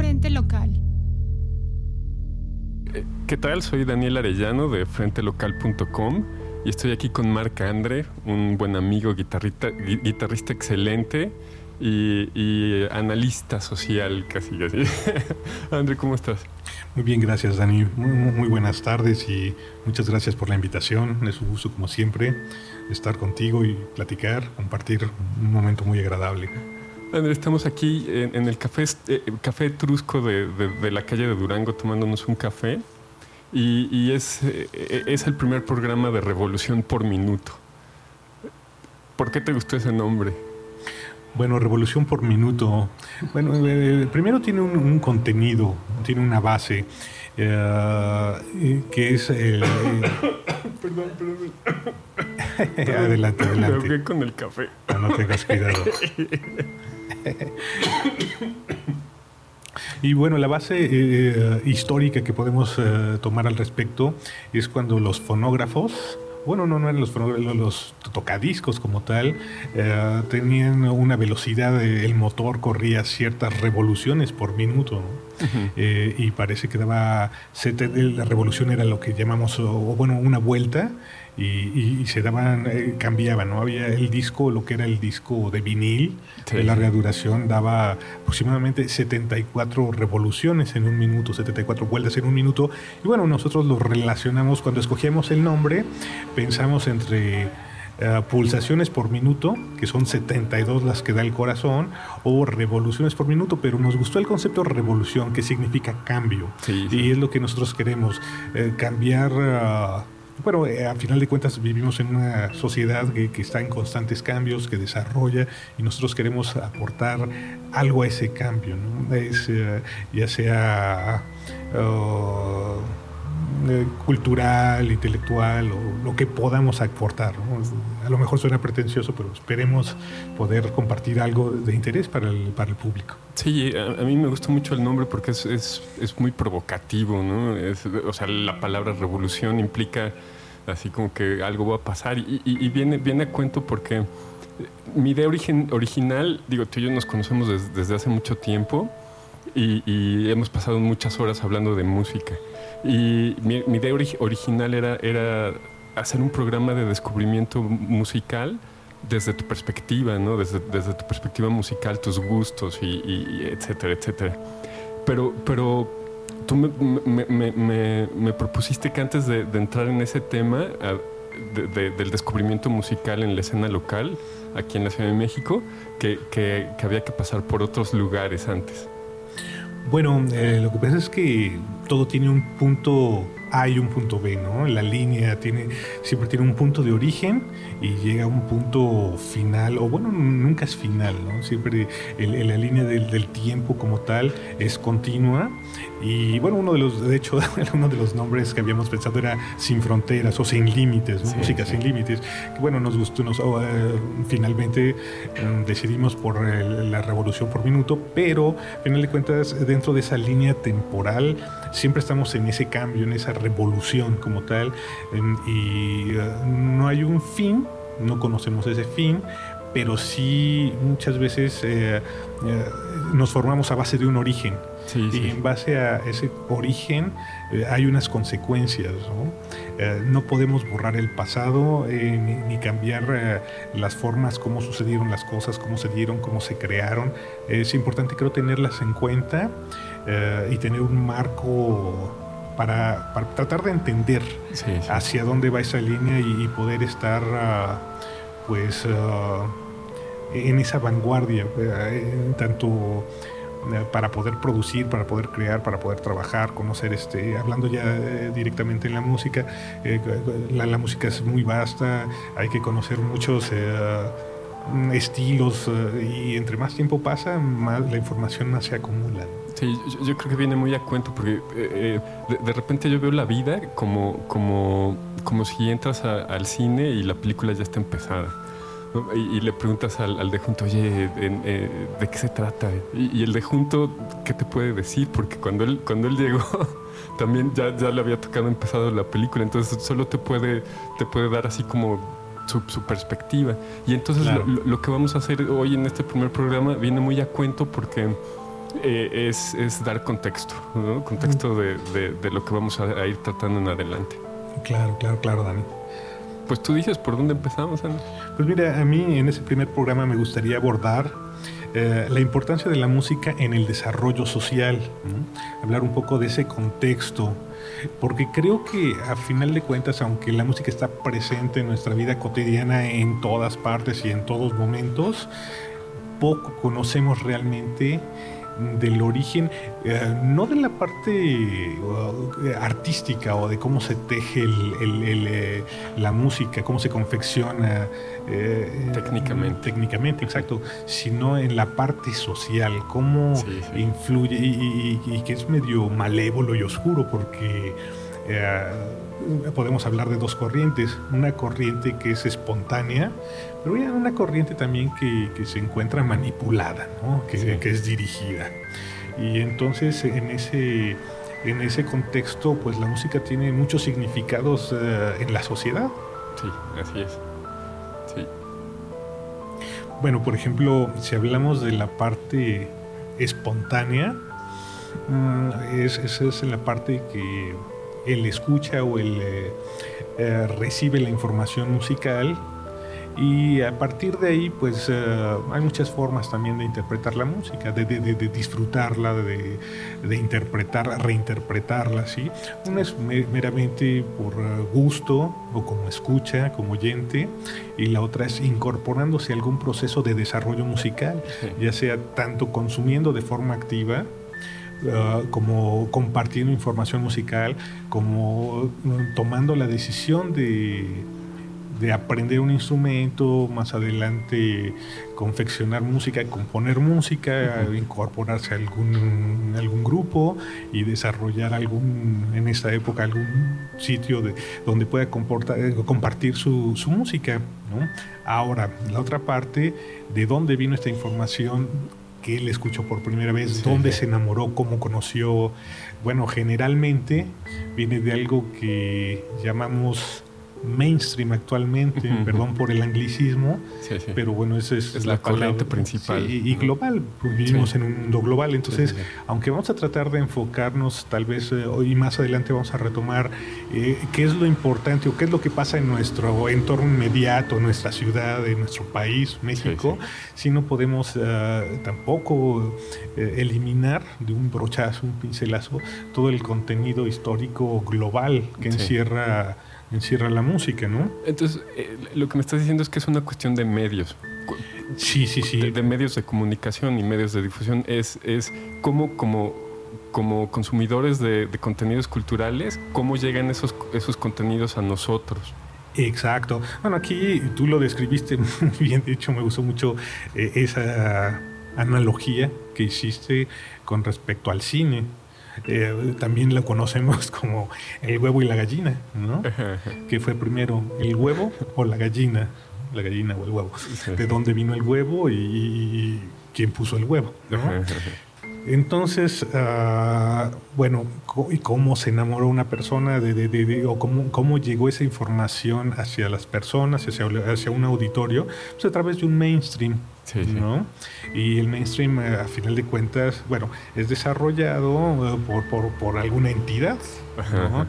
Frente Local. Eh, ¿Qué tal? Soy Daniel Arellano de frentelocal.com y estoy aquí con Marc Andre, un buen amigo, guitarrista, guitarrista excelente y, analista social casi así. Andre, ¿cómo estás? Muy bien, gracias Dani. Muy, buenas tardes y muchas gracias por la invitación. Es un gusto como siempre estar contigo y platicar, compartir un momento muy agradable. André, estamos aquí en, el café, eh, café Trusco de, la calle de Durango tomándonos un café y, es, eh, es el primer programa de Revolución por Minuto. ¿Por qué te gustó ese nombre? Bueno, Revolución por Minuto. Bueno, eh, primero tiene un, contenido, tiene una base, que es el... perdón, perdón. adelante, adelante. Me con el café. No, no tengas cuidado. Y bueno, la base eh, histórica que podemos eh, tomar al respecto es cuando los fonógrafos, bueno, no, no eran los tocadiscos como tal, eh, tenían una velocidad, el motor corría ciertas revoluciones por minuto. y parece que daba, la revolución era lo que llamamos, o, bueno, una vuelta, y, se daban, eh, cambiaban, ¿no? Había el disco, lo que era el disco de vinil, de larga duración, daba aproximadamente 74 revoluciones en un minuto, 74 vueltas en un minuto. Y bueno, nosotros lo relacionamos, cuando escogíamos el nombre, pensamos entre... Eh, pulsaciones por minuto, que son 72 las que da el corazón, o revoluciones por minuto, pero nos gustó el concepto revolución, que significa cambio. Y es lo que nosotros queremos, eh, cambiar... Ah, bueno, eh, a final de cuentas vivimos en una sociedad que, está en constantes cambios, que desarrolla y nosotros queremos aportar algo a ese cambio, ¿no? eh, ya sea oh, eh, cultural, intelectual o lo que podamos aportar. A lo mejor suena pretencioso, pero esperemos poder compartir algo de interés para el, para el público. Sí, a, mí me gusta mucho el nombre porque es, es, es muy provocativo, ¿no? o sea, la palabra revolución implica así como que algo va a pasar y, viene, viene a cuento porque mi idea origen, original, digo, tú y yo nos conocemos desde hace mucho tiempo y, hemos pasado muchas horas hablando de música. Y mi, idea original era, hacer un programa de descubrimiento musical desde tu perspectiva, ¿no? Desde, tu perspectiva musical, tus gustos y, etcétera, etcétera. Pero, pero tú me, propusiste que antes de, entrar en ese tema del descubrimiento musical en la escena local, aquí en la Ciudad de México, que, había que pasar por otros lugares antes. Bueno, eh, lo que pasa es que todo tiene un punto hay un punto B, ¿no? La línea tiene, siempre tiene un punto de origen y llega a un punto final, o bueno, nunca es final, ¿no? Siempre la línea del, tiempo como tal es continua. Y bueno, uno de los, de hecho, uno de los nombres que habíamos pensado era Sin Fronteras o Sin Límites, Música Sin Límites, que bueno, nos gustó, nos, oh, eh, finalmente mm, decidimos por la revolución por minuto, pero al final de cuentas, dentro de esa línea temporal, siempre estamos en ese cambio, en esa revolución como tal, y eh, no hay un fin, no conocemos ese fin, pero sí muchas veces eh, eh, nos formamos a base de un origen. Y en base a ese origen hay unas consecuencias. ¿no? podemos borrar el pasado ni, cambiar las formas, cómo sucedieron las cosas, cómo se dieron, cómo se crearon. Es importante creo tenerlas en cuenta y tener un marco para, tratar de entender hacia dónde va esa línea y, poder estar ah, pues ah, en esa vanguardia, eh, tanto eh, para poder producir, para poder crear, para poder trabajar, conocer, este, hablando ya eh, directamente en la música, la, música es muy vasta, hay que conocer muchos estilos y entre más tiempo pasa, más la información más se acumula. Sí, yo, creo que viene muy a cuento porque eh, eh, de, repente yo veo la vida como, como, como si entras al cine y la película ya está empezada. Y, le preguntas al, de junto, oye, eh, ¿de qué se trata? Y, el de junto, ¿qué te puede decir? Porque cuando él, cuando él llegó, también ya, ya le había tocado empezado la película, entonces solo te puede, te puede dar así como su, perspectiva. Y entonces lo, lo, que vamos a hacer hoy en este primer programa viene muy a cuento porque eh, es, es, dar contexto, ¿no? contexto de, de, lo que vamos a, ir tratando en adelante. Claro, claro, claro, Dani. Pues tú dices, ¿por dónde empezamos, Ana? Pues mira, a mí en ese primer programa me gustaría abordar eh, la importancia de la música en el desarrollo social, hablar un poco de ese contexto, porque creo que a final de cuentas, aunque la música está presente en nuestra vida cotidiana en todas partes y en todos momentos, poco conocemos realmente del origen, eh, no de la parte uh, artística o de cómo se teje eh, la música, cómo se confecciona. Eh, técnicamente. Técnicamente, exacto, sino en la parte social, cómo influye y, que es medio malévolo y oscuro porque podemos hablar de dos corrientes, una corriente que es espontánea, pero hay una corriente también que, se encuentra manipulada, que, que, es dirigida. Y entonces en ese, en ese contexto, pues la música tiene muchos significados eh, en la sociedad. Sí, así es. Sí. Bueno, por ejemplo, si hablamos de la parte espontánea, mm, esa es, es, la parte que él escucha o él eh, eh, recibe la información musical y a partir de ahí, pues eh, hay muchas formas también de interpretar la música, de, disfrutarla, de, de, interpretarla, reinterpretarla, ¿sí? Una es meramente por eh, gusto o como escucha, como oyente, y la otra es incorporándose a algún proceso de desarrollo musical, ya sea tanto consumiendo de forma activa, eh, como compartiendo información musical, como tomando la decisión de de aprender un instrumento, más adelante confeccionar música, componer música, incorporarse a algún, algún grupo y desarrollar algún, en esta época, algún sitio de, donde pueda eh, compartir su, su música. Ahora, la otra parte, ¿de dónde vino esta información? que él escuchó por primera vez, dónde se enamoró, cómo conoció. Bueno, generalmente viene de algo que llamamos mainstream actualmente, perdón por el anglicismo, pero bueno, esa es, la, corriente principal. y, global, pues, vivimos en un mundo global, entonces, aunque vamos a tratar de enfocarnos, tal vez eh, hoy más adelante vamos a retomar eh, qué es lo importante o qué es lo que pasa en nuestro entorno inmediato, en nuestra ciudad, en nuestro país, México, si no podemos eh, tampoco eliminar de un brochazo, un pincelazo, todo el contenido histórico global que encierra encierra la música, ¿no? Entonces, eh, lo que me estás diciendo es que es una cuestión de medios. Sí, sí, sí. De, medios de comunicación y medios de difusión. Es, es cómo, como, como consumidores de, contenidos culturales, cómo llegan esos, esos contenidos a nosotros. Exacto. Bueno, aquí tú lo describiste muy bien. De hecho, me gustó mucho eh, esa analogía que hiciste con respecto al cine. Eh, también lo conocemos como el huevo y la gallina, ¿no? ¿Qué fue primero, el huevo o la gallina? La gallina o el huevo. ¿De dónde vino el huevo y, quién puso el huevo? Entonces, ah, bueno, ¿y cómo se enamoró una persona de, o cómo, llegó esa información hacia las personas, hacia, hacia un auditorio? Pues a través de un mainstream, ¿no? Y el mainstream, eh, a final de cuentas, bueno, es desarrollado eh, por, por, por alguna entidad, ¿no?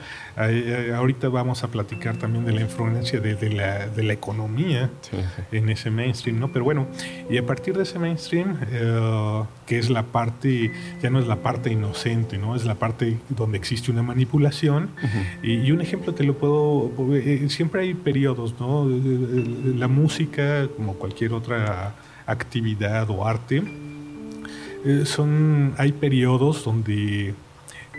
ahorita vamos a platicar también de la influencia de, la, de la, economía en ese mainstream, ¿no? Pero bueno, y a partir de ese mainstream, eh, que es la parte, ya no es la parte inocente, ¿no? Es la parte donde existe una manipulación. y, un ejemplo te lo puedo, siempre hay periodos, ¿no? La música, como cualquier otra actividad o arte, eh, son, hay periodos donde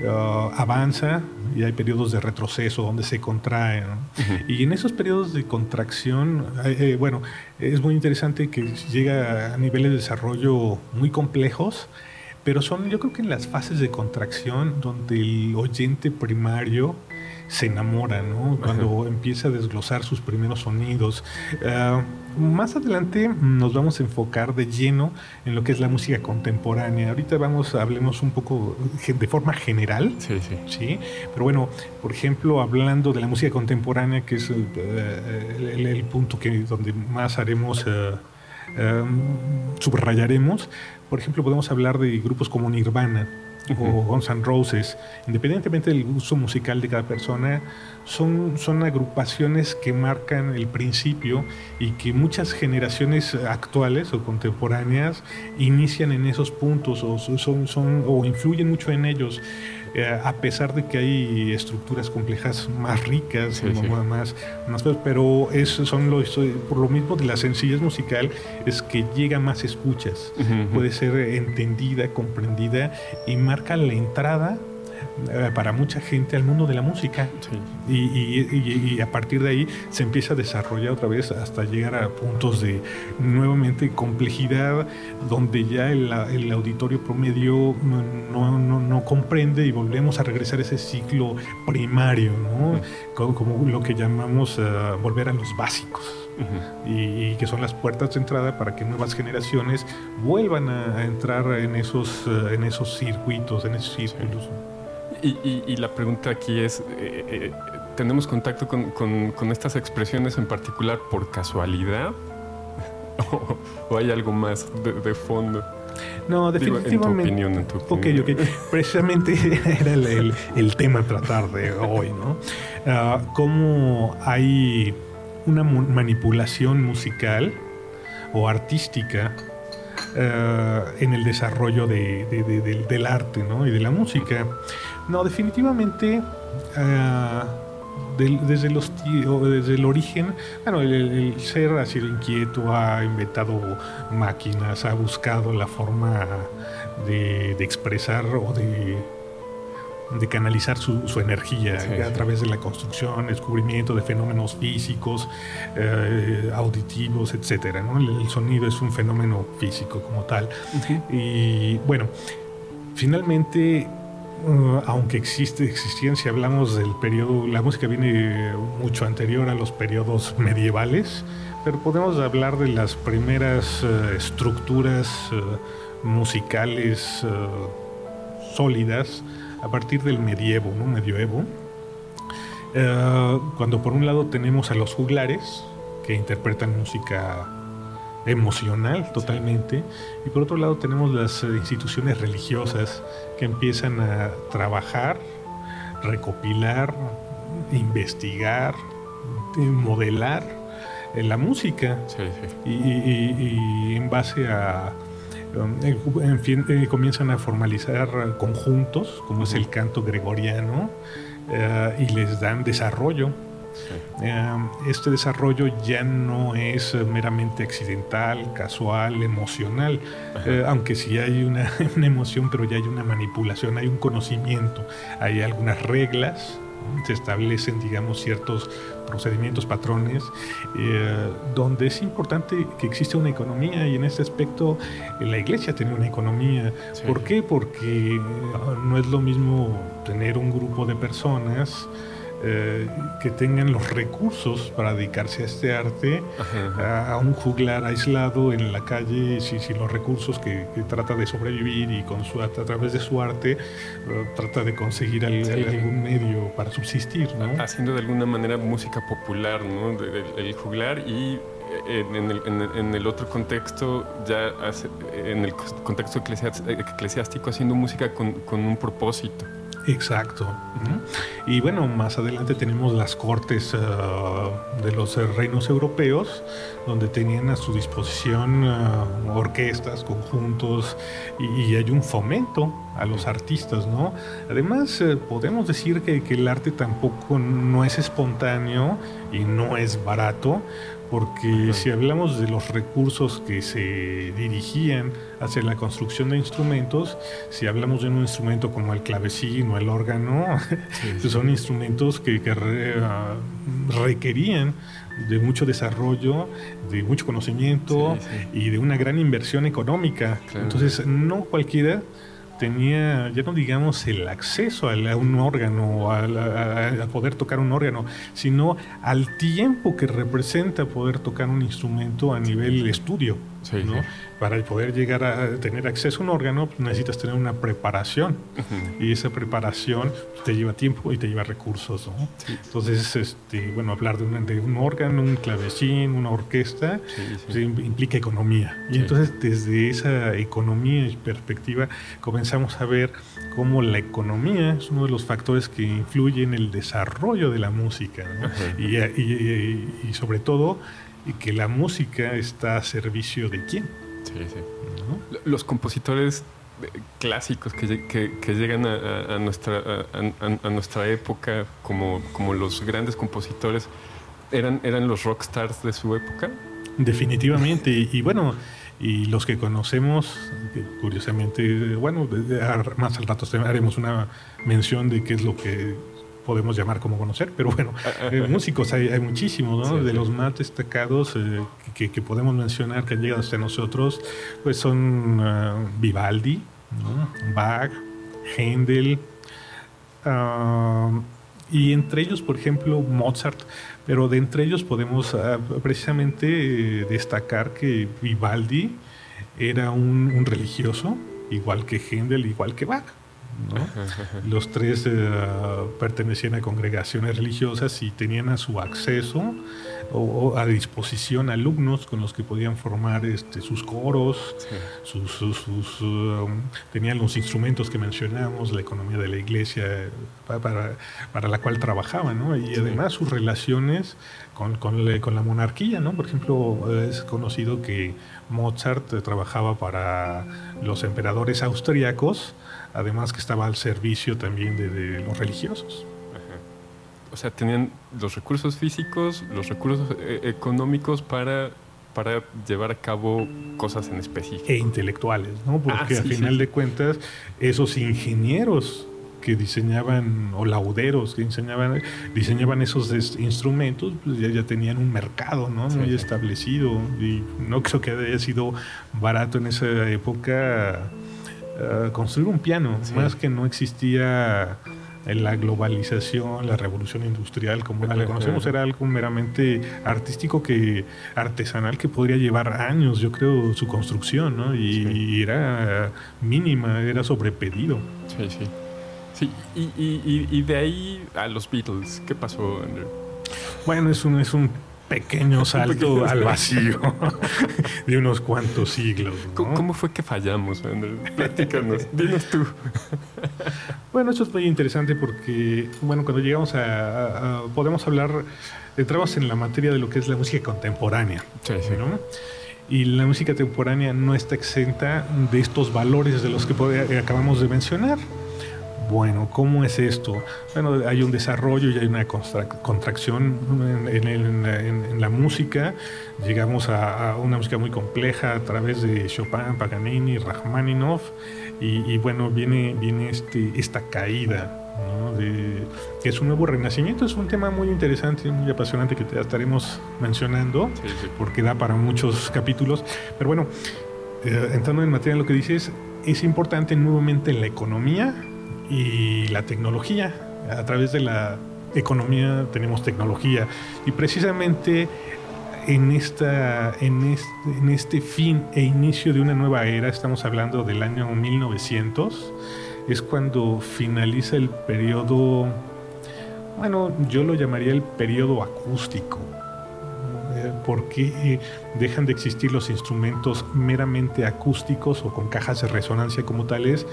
uh, avanza y hay periodos de retroceso donde se contrae. Y en esos periodos de contracción, eh, bueno, es muy interesante que llega a niveles de desarrollo muy complejos, pero son yo creo que en las fases de contracción donde el oyente primario se enamora, ¿no? Cuando empieza a desglosar sus primeros sonidos. Ah, más adelante nos vamos a enfocar de lleno en lo que es la música contemporánea. Ahorita vamos, hablemos un poco de forma general. Sí, sí. ¿sí? Pero bueno, por ejemplo, hablando de la música contemporánea, que es eh, el, punto que donde más haremos... Eh, subrayaremos. Por ejemplo, podemos hablar de grupos como Nirvana, o Guns N' Roses, independientemente del gusto musical de cada persona, son, son agrupaciones que marcan el principio y que muchas generaciones actuales o contemporáneas inician en esos puntos o, son, son, o influyen mucho en ellos. Eh, a pesar de que hay estructuras complejas más ricas, Más, más, pero eso son los, por lo mismo de la sencillez musical es que llega más escuchas, puede ser entendida, comprendida y marca la entrada para mucha gente al mundo de la música. Y, a partir de ahí se empieza a desarrollar otra vez hasta llegar a puntos de nuevamente complejidad, donde ya el, auditorio promedio no, comprende y volvemos a regresar a ese ciclo primario, como, lo que llamamos eh, volver a los básicos. y, que son las puertas de entrada para que nuevas generaciones vuelvan a, entrar en esos, eh, en esos circuitos, en esos círculos. Y, la pregunta aquí es, eh, eh, ¿tenemos contacto con, estas expresiones en particular por casualidad? ¿O, hay algo más de, fondo? No, definitivamente. en tu opinión, Ok, ok. Precisamente era el, tema a tratar de hoy, ¿no? Uh, cómo hay una manipulación musical o artística uh, en el desarrollo del arte ¿no? y de la música. No, definitivamente. Ah, desde, los, desde el origen, bueno, el, ser ha sido inquieto, ha inventado máquinas, ha buscado la forma de, expresar o de, de canalizar su, energía a través de la construcción, descubrimiento de fenómenos físicos, eh, auditivos, etc. El, sonido es un fenómeno físico como tal. Y bueno, finalmente Uh, aunque existe, existían, si hablamos del periodo, la música viene mucho anterior a los periodos medievales, pero podemos hablar de las primeras uh, estructuras uh, musicales sólidas a partir del medievo, ¿no? medioevo, cuando por un lado tenemos a los juglares, que interpretan música emocional totalmente. Y por otro lado tenemos las eh, instituciones religiosas que empiezan a trabajar, recopilar, investigar, modelar eh, la música. Y, en base a... Um, en fin, eh, comienzan a formalizar conjuntos, como es el canto gregoriano, y les dan desarrollo Em, este desarrollo ya no es meramente accidental, casual, emocional, eh, aunque sí hay una, emoción, pero ya hay una manipulación, hay un conocimiento, hay algunas reglas, se establecen, digamos, ciertos procedimientos, patrones, eh, donde es importante que exista una economía y en este aspecto eh, la iglesia tiene una economía. ¿Por qué? Porque no es lo mismo tener un grupo de personas, eh, que tengan los recursos para dedicarse a este arte, A, un juglar aislado en la calle, sin, los recursos que, trata de sobrevivir y con su, a través de su arte trata de conseguir algún medio para subsistir. ¿no? Haciendo de alguna manera música popular, ¿no? el juglar y eh, en el, en, el, otro contexto, ya en el contexto eclesiástico, haciendo música con, con un propósito. Exacto. Y bueno, más adelante tenemos las cortes ah, de los reinos europeos, donde tenían a su disposición ah, orquestas, conjuntos, y, hay un fomento a los artistas, ¿no? Además, eh, podemos decir que, que el arte tampoco no es espontáneo y no es barato, porque si hablamos de los recursos que se dirigían hacia la construcción de instrumentos, si hablamos de un instrumento como el clavecín o el órgano, son instrumentos que, ah, requerían de mucho desarrollo, de mucho conocimiento y de una gran inversión económica. Entonces, no cualquiera tenía, ya no digamos el acceso a, un órgano, a, poder tocar un órgano, sino al tiempo que representa poder tocar un instrumento a nivel estudio. Para poder llegar a tener acceso a un órgano necesitas tener una preparación. Y esa preparación te lleva tiempo y te lleva recursos. Entonces, este, bueno, hablar de un, de un, órgano, un clavecín, una orquesta, pues, implica economía. Y entonces desde esa economía y perspectiva comenzamos a ver cómo la economía es uno de los factores que influye en el desarrollo de la música y, y, y sobre todo y que la música está a servicio de quién. Sí, sí. Los compositores eh, clásicos que, que, llegan a, nuestra, a, nuestra época como, como los grandes compositores, ¿eran, ¿eran los rockstars de su época? Definitivamente. y, bueno, y los que conocemos, curiosamente, bueno, más al rato haremos una mención de qué es lo que podemos llamar como conocer, pero bueno, ah, ah, eh, músicos hay, muchísimos, ¿no? de los más destacados eh, que, podemos mencionar que han llegado hasta nosotros, pues son Vivaldi, Bach, Händel, y entre ellos, por ejemplo, Mozart, pero de entre ellos podemos precisamente destacar que Vivaldi era un religioso, igual que Händel, igual que Bach. Los tres eh, pertenecían a congregaciones religiosas y tenían a su acceso o, a disposición alumnos con los que podían formar este, sus coros, sus, um, tenían los instrumentos que mencionamos, la economía de la iglesia para, para la cual trabajaban, y además sus relaciones con, con, la monarquía. ¿no? Por ejemplo, es conocido que Mozart trabajaba para los emperadores austriacos además que estaba al servicio también de, los religiosos. O sea, tenían los recursos físicos, los recursos eh, económicos para, para llevar a cabo cosas en específico. E intelectuales, ¿no? Porque ah, al final de cuentas, esos ingenieros que diseñaban, o lauderos que diseñaban, diseñaban esos instrumentos, pues ya, ya, tenían un mercado ¿no? muy establecido. Y no creo que haya sido barato en esa época eh, construir un piano, más que no existía la globalización, la revolución industrial, como la conocemos, era algo meramente artístico que artesanal que podría llevar años, yo creo, su construcción, ¿no? Y, era mínima, era sobrepedido. Sí, sí. Sí, y, y, de ahí a los Beatles, ¿qué pasó, Andrew? Bueno, es un, es un pequeño salto al vacío de unos cuantos siglos. ¿Cómo fue que fallamos? Platícanos, dinos tú. bueno, eso es muy interesante porque, bueno, cuando llegamos a, podemos hablar, entramos en la materia de lo que es la música contemporánea. Sí, sí. Y la música contemporánea no está exenta de estos valores de los que acabamos de mencionar. Bueno, ¿cómo es esto? Bueno, hay un desarrollo y hay una contracción en, la música. Llegamos a, una música muy compleja a través de Chopin, Paganini, Rachmaninoff. Y, bueno, viene, viene este, esta caída que es un nuevo renacimiento. Es un tema muy interesante, muy apasionante que te estaremos mencionando, porque da para muchos capítulos. Pero bueno, eh, entrando en materia lo que dices, es importante nuevamente en la economía y la tecnología. A través de la economía tenemos tecnología y precisamente en, esta, en, este, este fin e inicio de una nueva era, estamos hablando del año 1900, es cuando finaliza el periodo, bueno, yo lo llamaría el periodo acústico por qué dejan de existir los instrumentos meramente acústicos o con cajas de resonancia como tales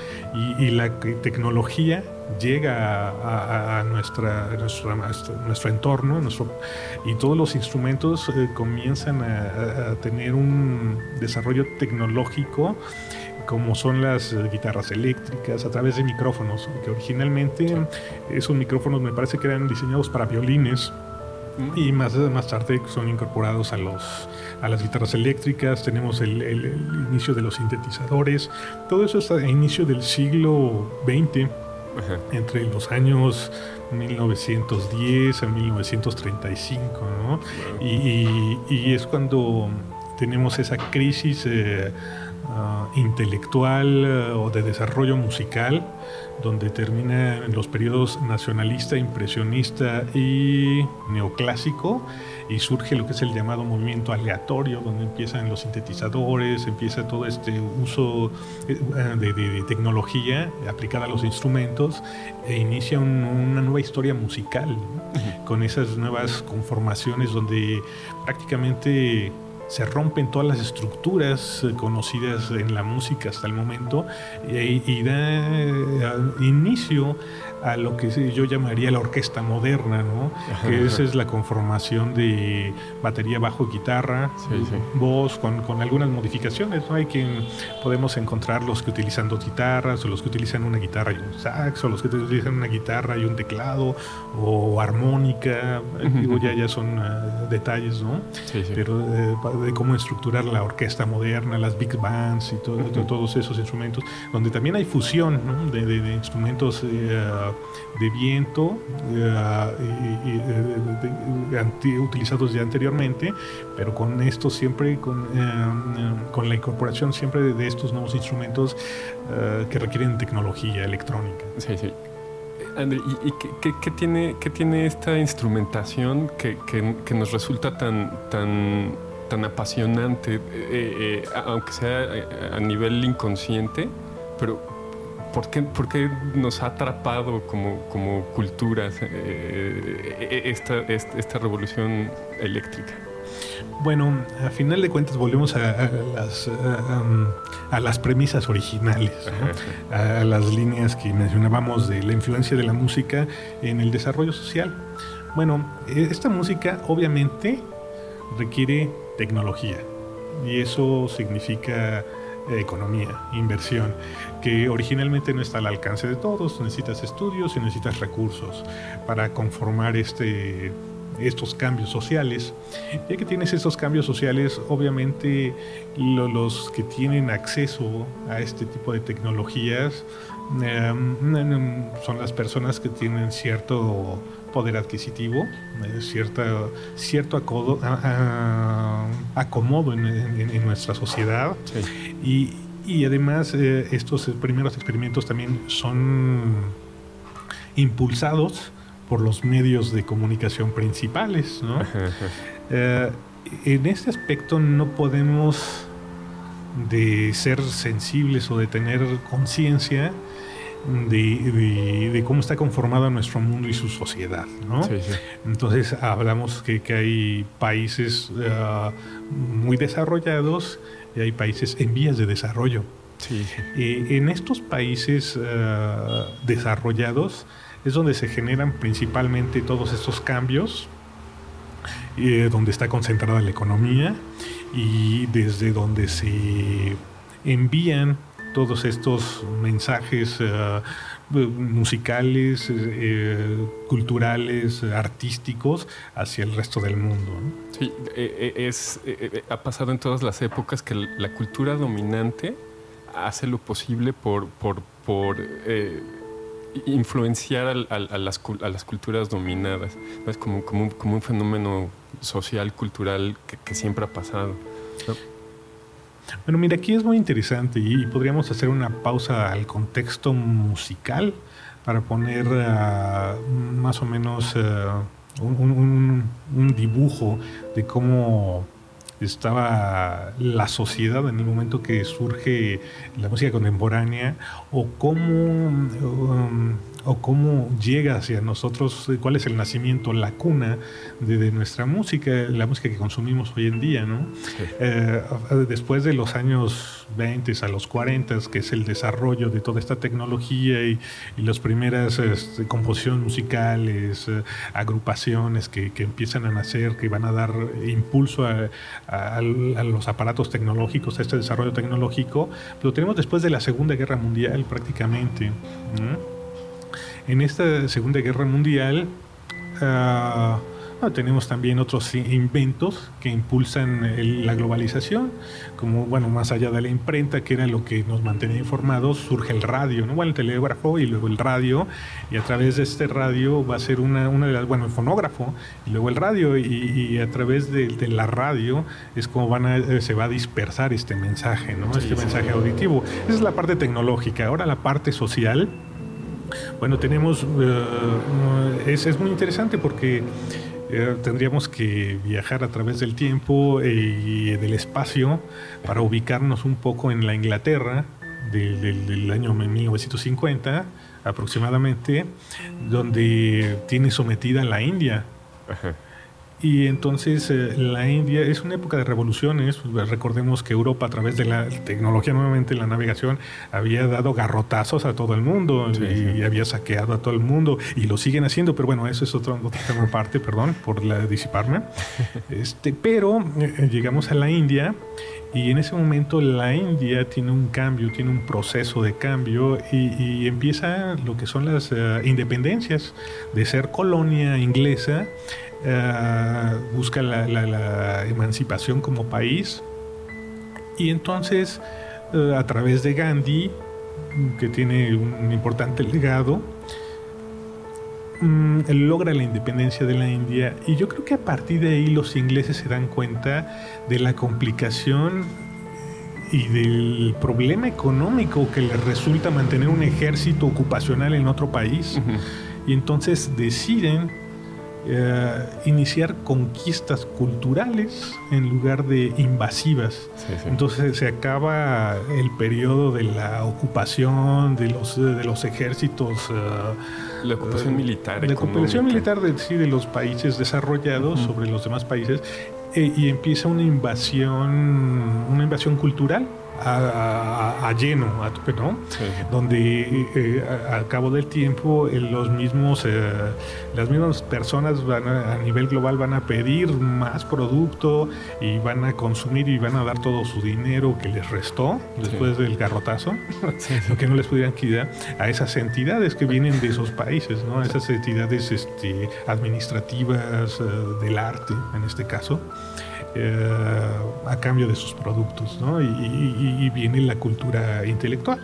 y, la tecnología llega a, nuestra, nuestro, entorno y todos los instrumentos eh, comienzan a, tener un desarrollo tecnológico como son las guitarras eléctricas a través de micrófonos, que originalmente esos micrófonos me parece que eran diseñados para violines y más, más tarde son incorporados a, los, a las guitarras eléctricas, tenemos el, inicio de los sintetizadores, todo eso es a inicio del siglo XX, entre los años 1910 a 1935, ¿no? y, y, es cuando tenemos esa crisis eh, ah, intelectual ah, o de desarrollo musical, donde termina en los periodos nacionalista, impresionista y neoclásico, y surge lo que es el llamado movimiento aleatorio, donde empiezan los sintetizadores, empieza todo este uso eh, de, tecnología aplicada a los instrumentos, e inicia una nueva historia musical, con esas nuevas conformaciones donde prácticamente se rompen todas las estructuras eh, conocidas en la música hasta el momento y, da eh, inicio a lo que yo llamaría la orquesta moderna, ¿no? que esa es la conformación de batería, bajo, guitarra, voz, con, con, algunas modificaciones. ¿no? Hay quien podemos encontrar los que utilizan dos guitarras, o los que utilizan una guitarra y un sax, o los que utilizan una guitarra y un teclado, o armónica. Digo, ya, ya son uh, detalles, ¿no? Pero eh, de cómo estructurar la orquesta moderna, las big bands y todo, todos esos instrumentos, donde también hay fusión ¿no? de, de, instrumentos. Eh, de viento eh, utilizados ya anteriormente, pero con esto siempre, con, eh, con la incorporación siempre de, estos nuevos instrumentos eh, que requieren tecnología electrónica. Sí, sí. André, ¿y, qué, tiene, qué tiene esta instrumentación que, que, nos resulta tan, tan, tan apasionante, aunque sea a nivel inconsciente, pero ¿Por qué, nos ha atrapado como, como culturas eh, eh, esta, esta, revolución eléctrica? Bueno, a final de cuentas volvemos a, las, a, las premisas originales, a las líneas que mencionábamos de la influencia de la música en el desarrollo social. Bueno, esta música obviamente requiere tecnología y eso significa economía, inversión, que originalmente no está al alcance de todos. Necesitas estudios y necesitas recursos para conformar este, estos cambios sociales. Ya que tienes estos cambios sociales, obviamente los que tienen acceso a este tipo de tecnologías em, son las personas que tienen cierto poder adquisitivo, eh, cierto acodo, acomodo en, nuestra sociedad. Y, además eh, estos primeros experimentos también son impulsados por los medios de comunicación principales. Eh, en este aspecto no podemos de ser sensibles o de tener conciencia de, cómo está conformado nuestro mundo y su sociedad. ¿no? Entonces hablamos que, hay países ah, muy desarrollados y hay países en vías de desarrollo. en estos países ah, desarrollados es donde se generan principalmente todos estos cambios, eh, donde está concentrada la economía y desde donde se envían todos estos mensajes eh, musicales, eh, culturales, artísticos hacia el resto del mundo. Sí, eh, es, ha pasado en todas las épocas que la cultura dominante hace lo posible por, influenciar a, las, culturas dominadas. Es como, un fenómeno social, cultural que, siempre ha pasado. Bueno, mira, aquí es muy interesante y podríamos hacer una pausa al contexto musical para poner ah, más o menos ah, un, dibujo de cómo estaba la sociedad en el momento que surge la música contemporánea o cómo um, o cómo llega hacia nosotros, cuál es el nacimiento, la cuna de, nuestra música, la música que consumimos hoy en día, ¿no? Eh, después de los años 20 a los 40, que es el desarrollo de toda esta tecnología y, las primeras este, composiciones musicales, eh, agrupaciones que, empiezan a nacer, que van a dar impulso a, los aparatos tecnológicos, a este desarrollo tecnológico, lo tenemos después de la Segunda Guerra Mundial prácticamente. En esta Segunda Guerra Mundial, ah, tenemos también otros inventos que impulsan la globalización, como, bueno, más allá de la imprenta, que era lo que nos mantenía informados, surge el radio, ¿no? Bueno, el telégrafo y luego el radio, y a través de este radio va a ser una, una de las, bueno, el fonógrafo, y luego el radio, y, a través de, la radio es como van a, eh, se va a dispersar este mensaje, ¿no? este mensaje auditivo. Esa es la parte tecnológica. Ahora la parte social, bueno, tenemos, eh, es, es muy interesante porque eh, tendríamos que viajar a través del tiempo y del espacio para ubicarnos un poco en la Inglaterra del, año 1950 aproximadamente, donde tiene sometida la India. Y entonces eh, la India es una época de revoluciones. Recordemos que Europa a través de la tecnología, nuevamente la navegación, había dado garrotazos a todo el mundo y, había saqueado a todo el mundo y lo siguen haciendo. Pero bueno, eso es otro, otra parte, perdón por la, disiparme. Este, pero eh, llegamos a la India y en ese momento la India tiene un cambio, tiene un proceso de cambio y, empieza lo que son las eh, independencias de ser colonia inglesa eh, busca la, emancipación como país. Y entonces eh, a través de Gandhi, que tiene un importante legado, mm, logra la independencia de la India. Y yo creo que a partir de ahí los ingleses se dan cuenta de la complicación y del problema económico que les resulta mantener un ejército ocupacional en otro país. Y entonces deciden eh, iniciar conquistas culturales en lugar de invasivas. Entonces se acaba el periodo de la ocupación de los, de los ejércitos. Uh, la ocupación militar. La ocupación militar de, sí, de los países desarrollados sobre los demás países y empieza una invasión, una invasión cultural a, lleno, a ¿no? Donde eh, eh, al cabo del tiempo eh, los mismos, las mismas personas van a, nivel global van a pedir más producto y van a consumir y van a dar todo su dinero que les restó después del garrotazo, lo que no les pudieran quitar a esas entidades que vienen de esos países, ¿no? Esas entidades este, administrativas del arte, en este caso. Eh, a cambio de sus productos, ¿no? Y, viene la cultura intelectual.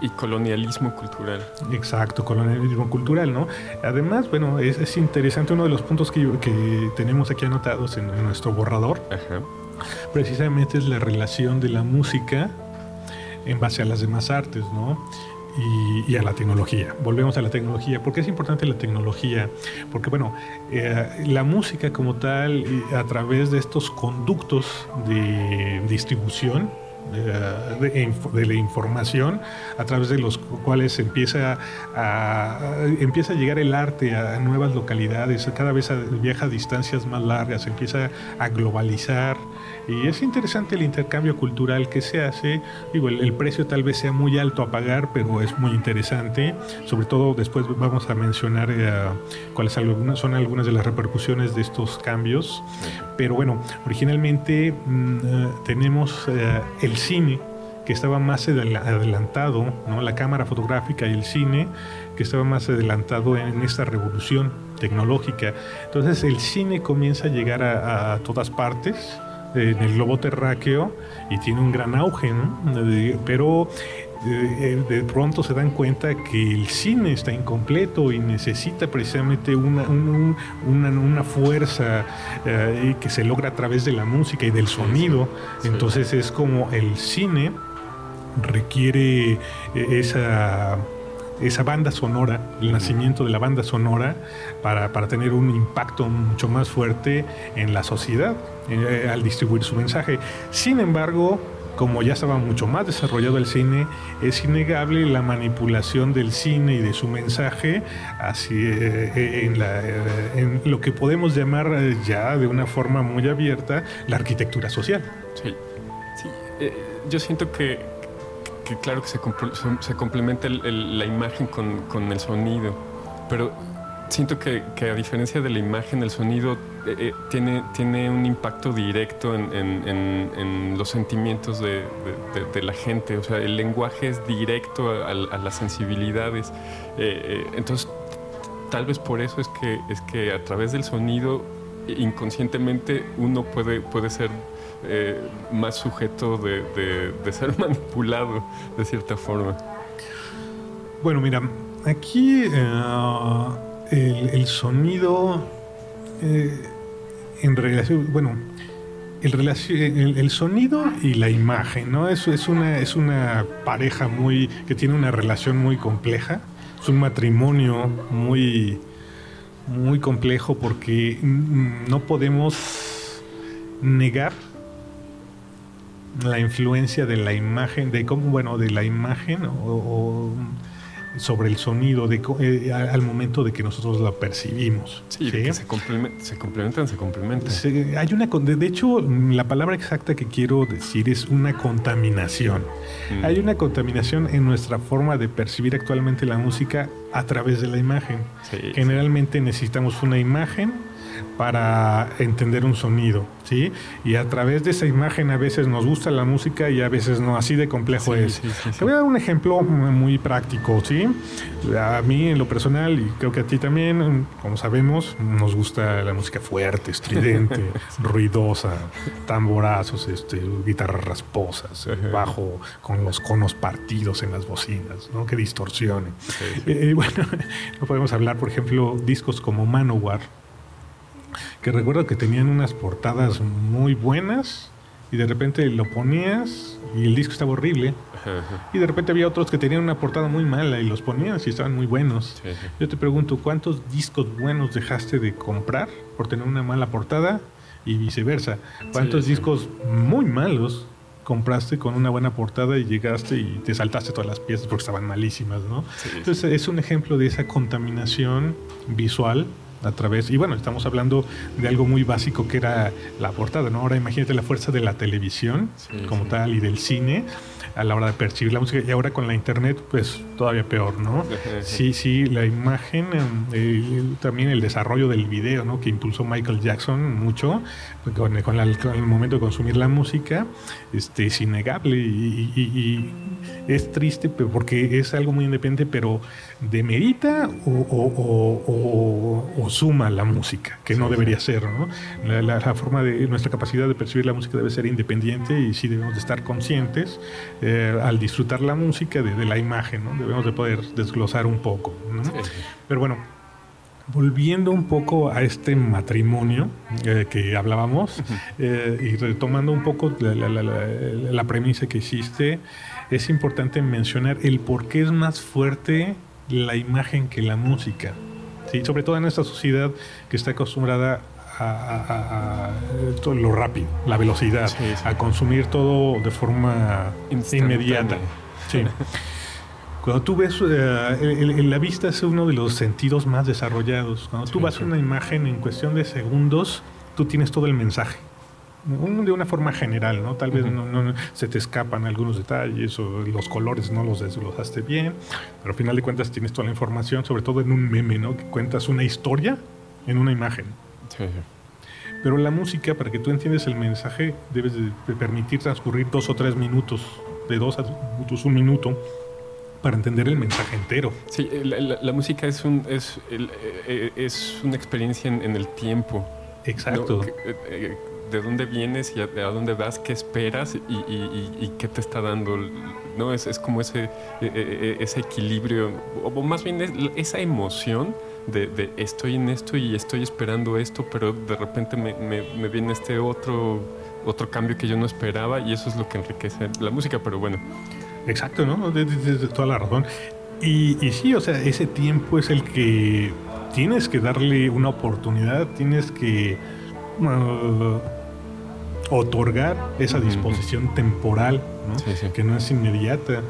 y colonialismo cultural. Exacto, colonialismo cultural, ¿no? Además, bueno, es, interesante uno de los puntos que, que tenemos aquí anotados en, nuestro borrador. Precisamente es la relación de la música en base a las demás artes, ¿no? Y, a la tecnología. Volvemos a la tecnología. ¿Por qué es importante la tecnología? Porque, bueno, eh, la música como tal, a través de estos conductos de distribución, de, la información a través de los cuales empieza a, empieza a llegar el arte a nuevas localidades, cada vez viaja a distancias más largas, empieza a globalizar y es interesante el intercambio cultural que se hace. Digo, el, precio tal vez sea muy alto a pagar, pero es muy interesante. Sobre todo después vamos a mencionar eh, cuáles algunas, son algunas de las repercusiones de estos cambios. Pero bueno, originalmente mm, eh, tenemos eh, el cine que estaba más adelantado, ¿no? la cámara fotográfica y el cine, que estaba más adelantado en esta revolución tecnológica. Entonces el cine comienza a llegar a todas partes en el globo terráqueo y tiene un gran auge, pero de pronto se dan cuenta que el cine está incompleto y necesita precisamente una, una, fuerza eh, que se logra a través de la música y del sonido. Entonces es como el cine requiere eh, esa esa banda sonora, el nacimiento de la banda sonora, para, tener un impacto mucho más fuerte en la sociedad eh, al distribuir su mensaje. Sin embargo, como ya estaba mucho más desarrollado el cine, es innegable la manipulación del cine y de su mensaje así, eh, en, en, lo que podemos llamar eh, ya de una forma muy abierta la arquitectura social. Sí, yo siento que que claro que se, se complementa la imagen con, el sonido, pero siento que, a diferencia de la imagen, el sonido eh, eh, tiene, tiene un impacto directo en, los sentimientos de, la gente. O sea, el lenguaje es directo a, las sensibilidades. Eh, entonces, tal vez por eso es que, es que a través del sonido inconscientemente uno puede, puede ser más sujeto de, ser manipulado de cierta forma. Bueno, mira, aquí el, sonido eh, en relación, bueno, el, el, sonido y la imagen, ¿no? Es, es, una, es una pareja muy, que tiene una relación muy compleja, es un matrimonio muy, muy complejo porque no podemos negar la influencia de la imagen, de cómo, bueno, de la imagen o sobre el sonido de, eh, al momento de que nosotros lo percibimos. Sí, se, complementan, se complementan. Se complementan. hay una, de hecho, la palabra exacta que quiero decir es una contaminación. Mm. Hay una contaminación en nuestra forma de percibir actualmente la música a través de la imagen. Generalmente necesitamos una imagen para entender un sonido, ¿sí? Y a través de esa imagen a veces nos gusta la música y a veces no, así de complejo es. Te voy a dar un ejemplo muy práctico, ¿sí? A mí en lo personal, y creo que a ti también, como sabemos, nos gusta la música fuerte, estridente, ruidosa, tamborazos, este, guitarras rasposas, bajo con los conos partidos en las bocinas, ¿no? Que distorsione. Eh, bueno, no podemos hablar, por ejemplo, discos como Manowar, que recuerdo que tenían unas portadas muy buenas y de repente lo ponías y el disco estaba horrible. Y de repente había otros que tenían una portada muy mala y los ponías y estaban muy buenos. Yo te pregunto, ¿cuántos discos buenos dejaste de comprar por tener una mala portada y viceversa? ¿Cuántos discos muy malos compraste con una buena portada y llegaste y te saltaste todas las piezas porque estaban malísimas, ¿no? Entonces es un ejemplo de esa contaminación visual a través, y bueno, estamos hablando de algo muy básico que era la portada, ¿no? Ahora imagínate la fuerza de la televisión como tal y del cine a la hora de percibir la música y ahora con la internet pues todavía peor, ¿no? Sí, sí, la imagen, eh, también el desarrollo del video, ¿no? Que impulsó Michael Jackson mucho con, con, el momento de consumir la música, este, es innegable y, es triste porque es algo muy independiente, pero demerita o, o, o, suma la música, que no debería ser, ¿no? La, forma de nuestra capacidad de percibir la música debe ser independiente y sí debemos de estar conscientes eh, al disfrutar la música de, la imagen, ¿no? Debemos de poder desglosar un poco, Pero bueno, volviendo un poco a este matrimonio eh, que hablábamos eh, y retomando un poco la, premisa que hiciste, es importante mencionar el por qué es más fuerte la imagen que la música. ¿sí? Sobre todo en esta sociedad que está acostumbrada a, todo lo rápido, la velocidad, a consumir todo de forma inmediata. Sí. Cuando tú ves, eh, la vista es uno de los sentidos más desarrollados. Cuando tú vas a una imagen en cuestión de segundos, tú tienes todo el mensaje. De una forma general, ¿no? Tal vez no, se te escapan algunos detalles o los colores no los desglosaste bien, pero al final de cuentas tienes toda la información, sobre todo en un meme, ¿no? Que cuentas una historia en una imagen. Pero la música, para que tú entiendas el mensaje, debes de, permitir transcurrir dos o tres minutos, de dos a minutos, un minuto, para entender el mensaje entero. Sí, la, música es, un, es, eh, eh, es una experiencia en, el tiempo. Exacto. Eh, de dónde vienes y a, dónde vas, qué esperas y, qué te está dando. ¿no? Es, es como ese, ese equilibrio, o más bien esa emoción de, estoy en esto y estoy esperando esto, pero de repente me, me, viene este otro, otro cambio que yo no esperaba y eso es lo que enriquece la música, pero bueno. Exacto, ¿no? De, toda la razón. Y, y, sí, o sea, ese tiempo es el que tienes que darle una oportunidad, tienes que uh, otorgar esa disposición temporal, ¿no? que no es inmediata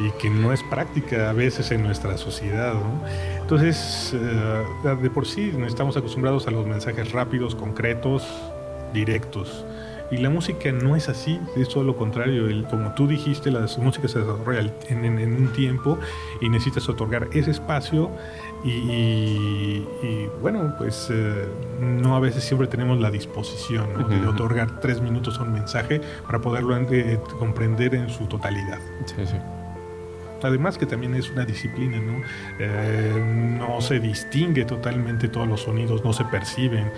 y que no es práctica a veces en nuestra sociedad. ¿no? Entonces, eh, de por sí estamos acostumbrados a los mensajes rápidos, concretos, directos. Y la música no es así, es todo lo contrario. El, como tú dijiste, la música se desarrolla en, en, un tiempo y necesitas otorgar ese espacio y, bueno, pues eh, no a veces siempre tenemos la disposición de otorgar tres minutos a un mensaje para poderlo eh, comprender en su totalidad. Sí, sí. Además que también es una disciplina, ¿no? Eh, no se distingue totalmente todos los sonidos, no se perciben,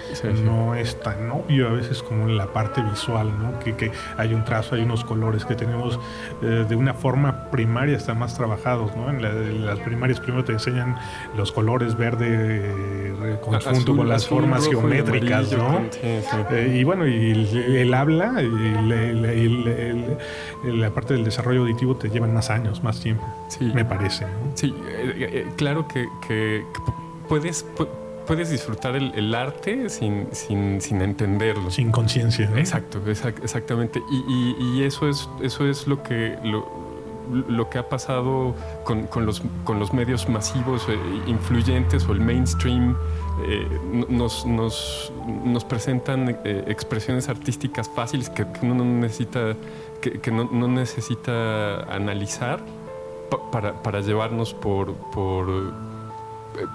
no es tan obvio a veces como en la parte visual, ¿no? Que, que hay un trazo, hay unos colores que tenemos eh, de una forma primaria están más trabajados, ¿no? En, las primarias primero te enseñan los colores verde eh, conjunto con las formas geométricas, ¿no? y bueno, y el, habla y la parte del desarrollo auditivo te llevan más años, más tiempo, me parece. Sí, eh, eh, claro que, puedes, puedes disfrutar el, arte sin, sin, entenderlo. Sin conciencia. Exacto, exactamente. Y, eso, es, eso es lo que... Lo, que ha pasado con, los, con los medios masivos eh, influyentes o el mainstream nos, nos, nos, presentan expresiones artísticas fáciles que, uno no necesita que, no, necesita analizar para, llevarnos por, por eh,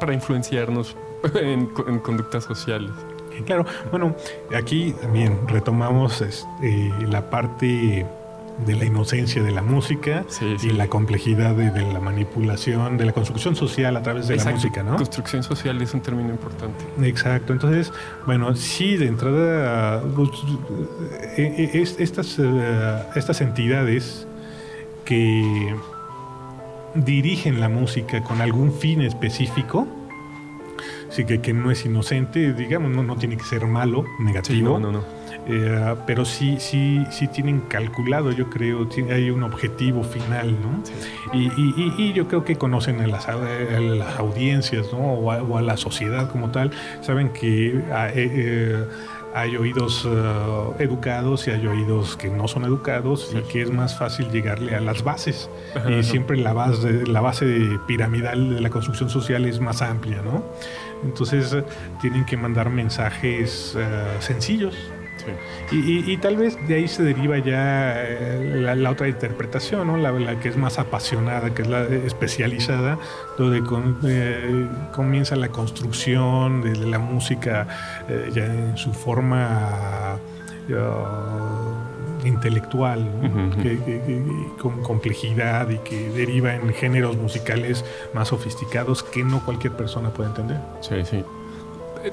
para influenciarnos en, conductas sociales. Claro, bueno, aquí también retomamos este, la parte de la inocencia de la música y la complejidad de, la manipulación, de la construcción social a través de la música, ¿no? Construcción social es un término importante. Exacto. Entonces, bueno, sí, de entrada, pues, eh, eh, estas, estas entidades que dirigen la música con algún fin específico, sí que, que no es inocente, digamos, no, no tiene que ser malo, negativo. no, no, no eh, pero sí, sí, sí tienen calculado, yo creo, hay un objetivo final, ¿no? Y, yo creo que conocen a las, audiencias, ¿no? O a, la sociedad como tal, saben que ah, eh, eh, hay oídos educados y hay oídos que no son educados y que es más fácil llegarle a las bases. Y siempre la base, la base piramidal de la construcción social es más amplia, ¿no? Entonces tienen que mandar mensajes sencillos, y, tal vez de ahí se deriva ya eh, la, otra interpretación, ¿no? la, que es más apasionada, que es la especializada, donde eh, comienza la construcción de, la música eh, ya en su forma intelectual, con complejidad y que deriva en géneros musicales más sofisticados que no cualquier persona puede entender. Sí, sí.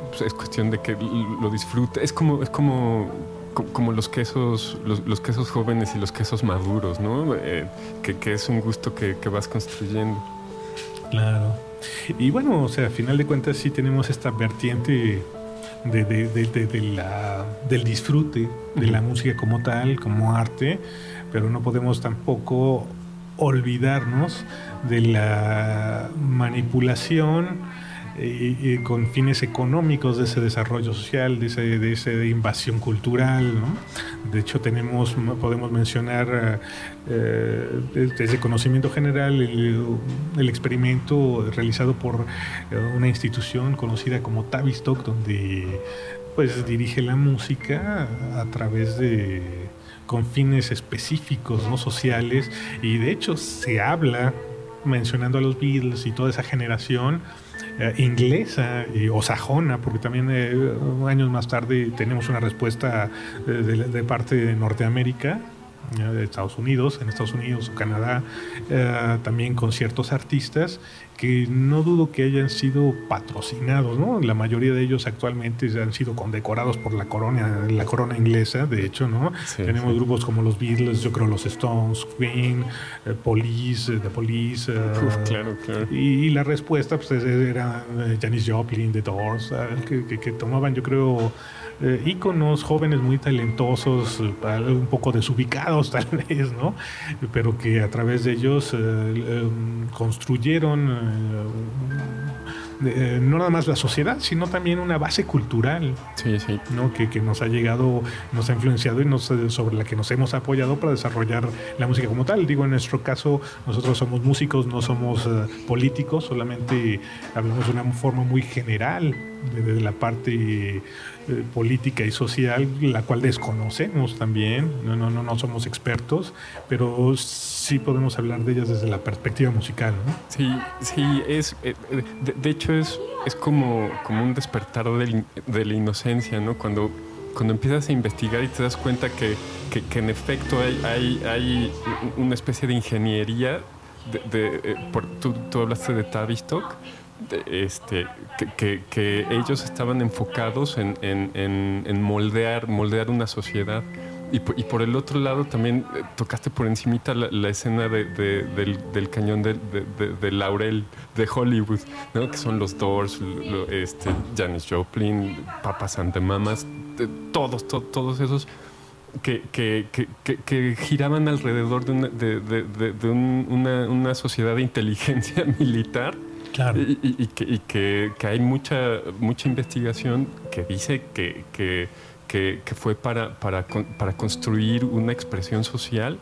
Pues, es cuestión de que lo disfrute. Es como, es como, como los quesos, los, quesos jóvenes y los quesos maduros, ¿no? Eh, que, es un gusto que, vas construyendo. Claro. Y bueno, o sea, a final de cuentas sí tenemos esta vertiente de, la, del disfrute de la música como tal, como arte, pero no podemos tampoco olvidarnos de la manipulación y, con fines económicos de ese desarrollo social, de, ese, de esa invasión cultural. De hecho, tenemos, podemos mencionar eh, desde conocimiento general el, experimento realizado por eh, una institución conocida como Tavistock, donde pues dirige la música a través de con fines específicos, no sociales, y de hecho se habla mencionando a los Beatles y toda esa generación eh, inglesa o sajona, porque también eh, años más tarde tenemos una respuesta eh, de, parte de Norteamérica de Estados Unidos, en Estados Unidos o Canadá, también con ciertos artistas que no dudo que hayan sido patrocinados, ¿no? La mayoría de ellos actualmente han sido condecorados por la corona, la corona inglesa, de hecho, ¿no? Tenemos grupos como los Beatles, yo creo los Stones, Queen, eh, Police, eh, The Police. Eh, claro, claro. Y, la respuesta pues era Janis Joplin, The Doors, que, que tomaban, yo creo, eh, íconos jóvenes muy talentosos, un poco desubicados tal vez, ¿no? Pero que a través de ellos eh, em, construyeron eh, no nada más la sociedad, sino también una base cultural sí, sí. ¿no? que, que, nos ha llegado, nos ha influenciado y nos, sobre la que nos hemos apoyado para desarrollar la música como tal. Digo, en nuestro caso, nosotros somos músicos, no somos políticos, solamente hablamos de una forma muy general de, la parte eh, política y social, la cual desconocemos también, no, no, no, no somos expertos, pero sí podemos hablar de ellas desde la perspectiva musical. ¿no? Sí, sí, es, eh, de, hecho es, es como, como un despertar de, de la inocencia, ¿no? Cuando cuando empiezas a investigar y te das cuenta que, que, en efecto hay, hay, hay, una especie de ingeniería de, tú, tú, hablaste de Tavistock, este, que, que, ellos estaban enfocados en, en, en, moldear, moldear una sociedad. Y, y, por el otro lado también eh, tocaste por encimita la, escena de, del, del, cañón de, de, Laurel de Hollywood, ¿no? que son los Doors, este, Janis Joplin, Papas ante Mamas, todos, todos esos que, que, que, giraban alrededor de, una, de, una, una sociedad de inteligencia militar y, que, hay mucha, mucha investigación que dice que, que, fue para, para, para construir una expresión social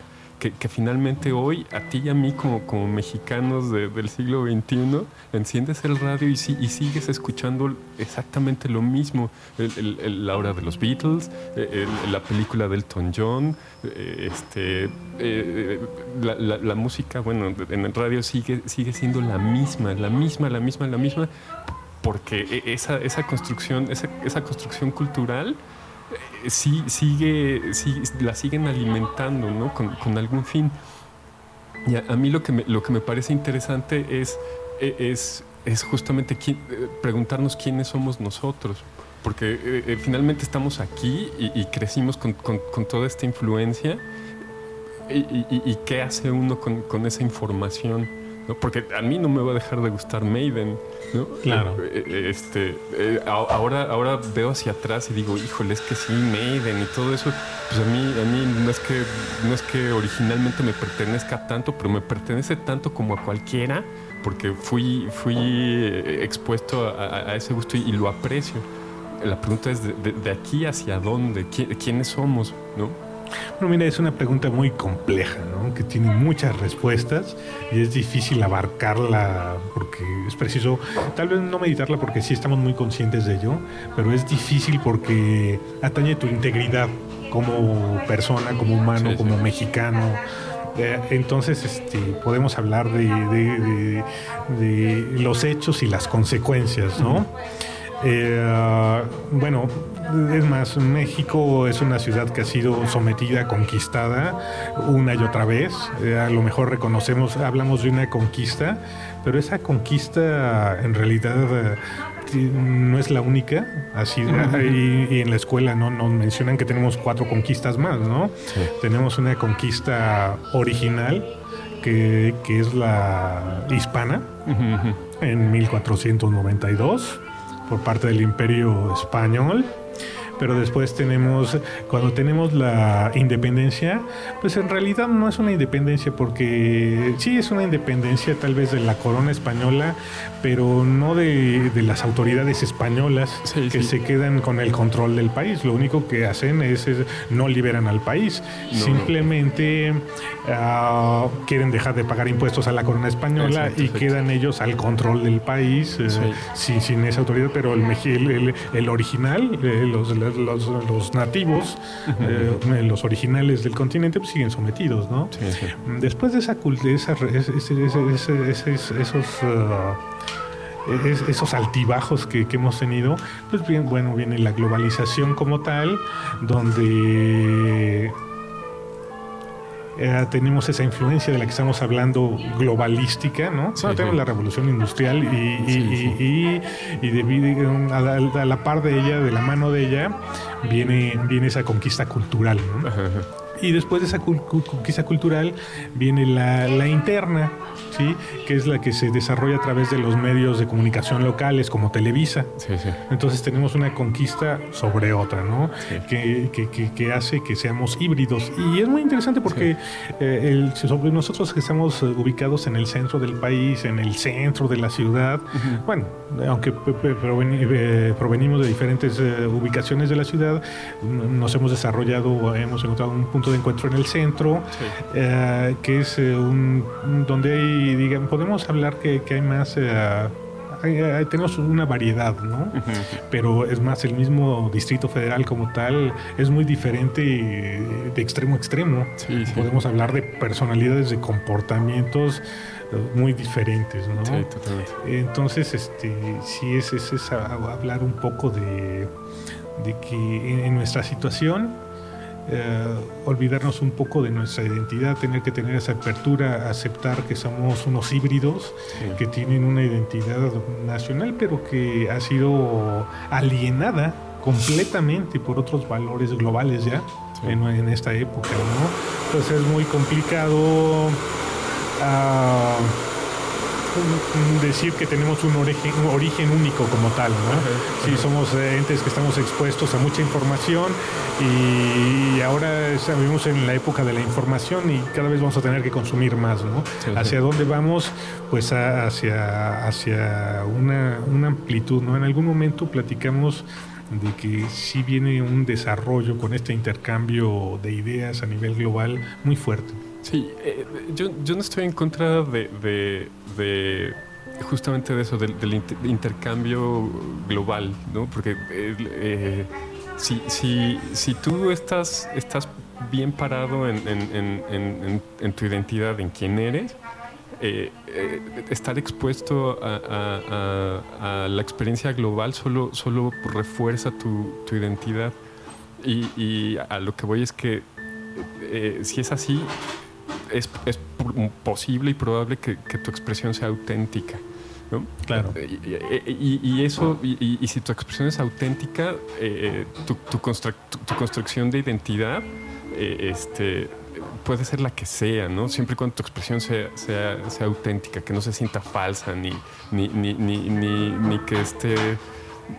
que, finalmente hoy, a ti y a mí como, como mexicanos del siglo XXI, enciendes el radio y, y sigues escuchando exactamente lo mismo. la hora de los Beatles, la película del Elton John, eh, este, eh, la, música, bueno, en el radio sigue, sigue siendo la misma, la misma, la misma, la misma, porque e, esa, esa construcción, esa, esa construcción cultural sí, sigue, la siguen alimentando ¿no? con, algún fin. Y a, mí lo que, me, lo que me parece interesante es, e, es, es justamente eh, preguntarnos quiénes somos nosotros. Porque eh, eh, finalmente estamos aquí y, crecimos con, con, toda esta influencia. Y, y, qué hace uno con esa información? ¿No? Porque a mí no me va a dejar de gustar Maiden, ¿no? Claro. Eh, eh, este, eh, ahora, ahora veo hacia atrás y digo, híjole, es que sí, Maiden y todo eso, pues a mí, a mí no es que, no es que originalmente me pertenezca tanto, pero me pertenece tanto como a cualquiera, porque fui, fui expuesto a, ese gusto y, lo aprecio. La pregunta es de, de, aquí hacia dónde, quiénes somos, ¿no? Bueno, mira, es una pregunta muy compleja, ¿no? que tiene muchas respuestas y es difícil abarcarla porque es preciso, tal vez no meditarla porque sí estamos muy conscientes de ello, pero es difícil porque atañe tu integridad como persona, como humano, como mexicano. Eh, entonces este, podemos hablar de, los hechos y las consecuencias, ¿no? Eh, bueno, es más, México es una ciudad que ha sido sometida, conquistada una y otra vez. Eh, a lo mejor reconocemos, hablamos de una conquista, pero esa conquista en realidad eh, no es la única. Así, y, en la escuela no nos mencionan que tenemos cuatro conquistas más, ¿no? Tenemos una conquista original. Que, que es la hispana, en 1492 por parte del Imperio Español pero después tenemos, cuando tenemos la independencia, pues en realidad no es una independencia porque sí es una independencia tal vez de la corona española, pero no de, las autoridades españolas que se quedan con el control del país. Lo único que hacen es, no liberan al país, simplemente ah, quieren dejar de pagar impuestos a la corona española y quedan ellos al control del país eh, sin, esa autoridad, pero el, el, el original, eh, los los, nativos, eh, los originales del continente, pues siguen sometidos, ¿no? Después de esa, de esos esos altibajos que, hemos tenido, pues bien, bueno, viene la globalización como tal, donde eh, tenemos esa influencia de la que estamos hablando globalística, ¿no? tenemos la revolución industrial y, a, la, par de ella, de la mano de ella, viene, viene esa conquista cultural, ¿no? Y después de esa conquista cultural viene la, la interna, ¿sí? que es la que se desarrolla a través de los medios de comunicación locales como Televisa. Entonces tenemos una conquista sobre otra, ¿no? Que, que, que, hace que seamos híbridos. Y es muy interesante porque eh, sobre nosotros que estamos ubicados en el centro del país, en el centro de la ciudad, bueno, aunque eh, provenimos de diferentes eh, ubicaciones de la ciudad, nos hemos desarrollado, hemos encontrado un punto de encuentro en el centro, que es un, donde hay digan, podemos hablar que, hay más... Eh, tenemos una variedad, ¿no? Pero es más, el mismo Distrito Federal como tal es muy diferente de extremo a extremo. Podemos hablar de personalidades, de comportamientos eh, muy diferentes, ¿no? Sí, totalmente. Entonces, este, sí es, es, es hablar un poco de, de que en nuestra situación eh, olvidarnos un poco de nuestra identidad, tener que tener esa apertura, aceptar que somos unos híbridos que tienen una identidad nacional, pero que ha sido alienada completamente por otros valores globales ya en, esta época, ¿no? Entonces es muy complicado. Ah, decir que tenemos un origen, un origen único como tal, ¿no? Sí, somos entes que estamos expuestos a mucha información y ahora vivimos en la época de la información y cada vez vamos a tener que consumir más, ¿no? ¿Hacia dónde vamos? Pues hacia, hacia una, una amplitud, ¿no? En algún momento platicamos de que sí viene un desarrollo con este intercambio de ideas a nivel global muy fuerte. Sí, eh, yo, yo, no estoy en contra de, de, justamente de eso, del, intercambio global, ¿no? Porque eh, si, si, si, tú estás, estás bien parado en, en, en, tu identidad, en quién eres, eh, estar expuesto a, a, la experiencia global solo, solo refuerza tu, tu identidad. Y, y, a lo que voy es que si es así, es, es posible y probable que, tu expresión sea auténtica. ¿no? Claro. Y, eso, y, si tu expresión es auténtica, eh, tu, tu, construcción de identidad eh, este, puede ser la que sea, ¿no? Siempre y cuando tu expresión sea, sea, sea auténtica, que no se sienta falsa, ni, ni, ni, ni, ni que esté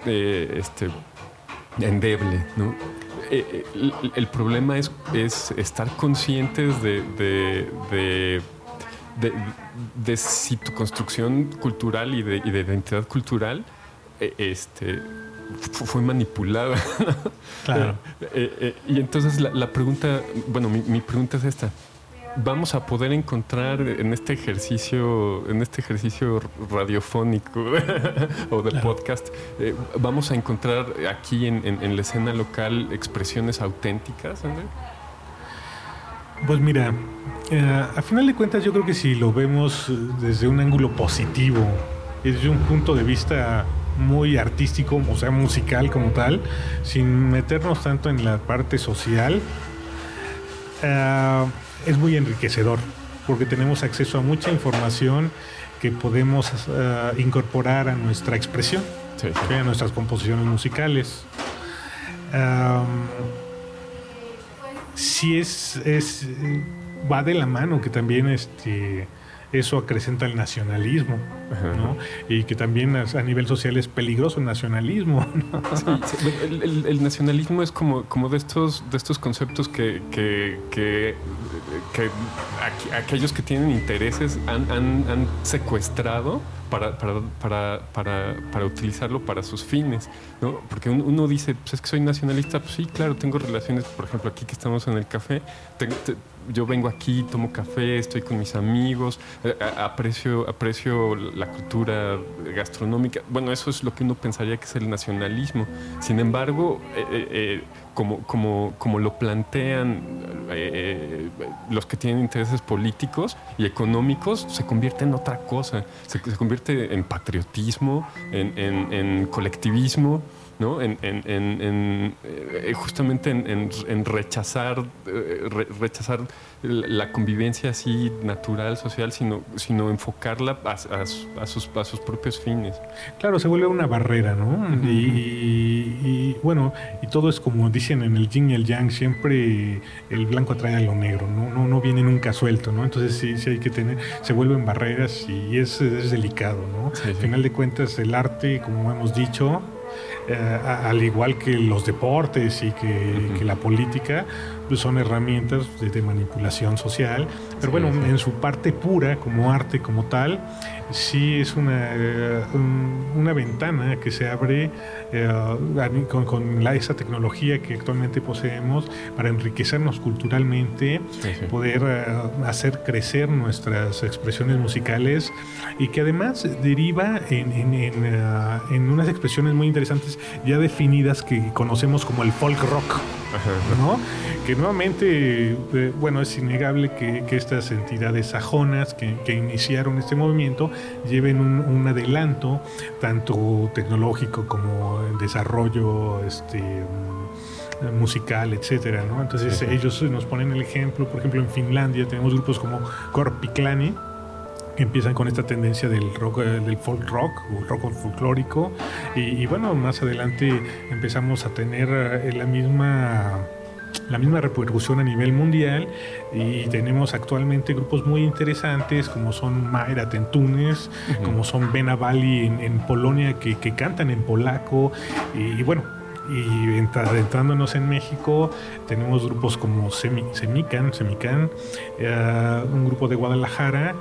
eh, este, endeble, ¿no? Eh, eh, el, problema es, es, estar conscientes de, de, de, si tu construcción cultural y de, identidad cultural eh, este, fue manipulada. Claro. y entonces la, pregunta, bueno, mi pregunta es esta vamos a poder encontrar en este ejercicio, en este ejercicio radiofónico o de podcast, eh, vamos a encontrar aquí en, la escena local expresiones auténticas, Pues mira, eh, a final de cuentas yo creo que si lo vemos desde un ángulo positivo, desde un punto de vista muy artístico, o sea, musical como tal, sin meternos tanto en la parte social, uh, es muy enriquecedor porque tenemos acceso a mucha información que podemos eh, incorporar a nuestra expresión, a nuestras composiciones musicales. si es, es, va de la mano que también este, eso acrecenta el nacionalismo, ¿no? Y que también a, nivel social es peligroso el nacionalismo. El, nacionalismo es como, como de estos de estos conceptos que, que, que, aquellos que tienen intereses han, han, han secuestrado para, para, para, para, para utilizarlo para sus fines, ¿no? Porque uno dice, pues es que soy nacionalista, pues sí, claro, tengo relaciones, por ejemplo, aquí que estamos en el café, yo vengo aquí, tomo café, estoy con mis amigos, eh, aprecio, aprecio la cultura gastronómica. Bueno, eso es lo que uno pensaría que es el nacionalismo. Sin embargo, eh, eh, como, como, como lo plantean eh, los que tienen intereses políticos y económicos, se convierte en otra cosa. Se, convierte en patriotismo, en, en colectivismo. ¿No? En, eh, justamente en, rechazar, eh, rechazar la convivencia así natural, social, sino, sino enfocarla a, sus, sus propios fines. Claro, se vuelve una barrera, ¿no? y, bueno, y todo es como dicen en el yin y el yang, siempre el blanco atrae a lo negro, ¿no? No, no viene nunca suelto, ¿no? Entonces sí, sí hay que tener, se vuelven barreras y es, es delicado, ¿no? Al final de cuentas, el arte, como hemos dicho, eh, al igual que los deportes y que, la política, pues son herramientas de, manipulación social. Pero bueno, en su parte pura, como arte, como tal, sí es una, eh, una ventana que se abre eh, con, la, esa tecnología que actualmente poseemos para enriquecernos culturalmente, poder eh, hacer crecer nuestras expresiones musicales y que además deriva en, en, unas expresiones muy interesantes ya definidas que conocemos como el folk rock, ¿no? que nuevamente, bueno, es innegable que, estas entidades sajonas que, que iniciaron este movimiento lleven un, adelanto, tanto tecnológico como en desarrollo este, musical, etcétera, ¿no? Entonces ellos nos ponen el ejemplo, por ejemplo en Finlandia tenemos grupos como Korpiklani, que empiezan con esta tendencia del rock, eh, del folk rock o rock folclórico. Y, bueno, más adelante empezamos a tener eh, la misma la misma repercusión a nivel mundial. Y tenemos actualmente grupos muy interesantes como son Mayra Tentunes, como son Bena Bali en, Polonia que, cantan en polaco. Y, bueno, y entrándonos en México tenemos grupos como Semican, Semican eh, un grupo de Guadalajara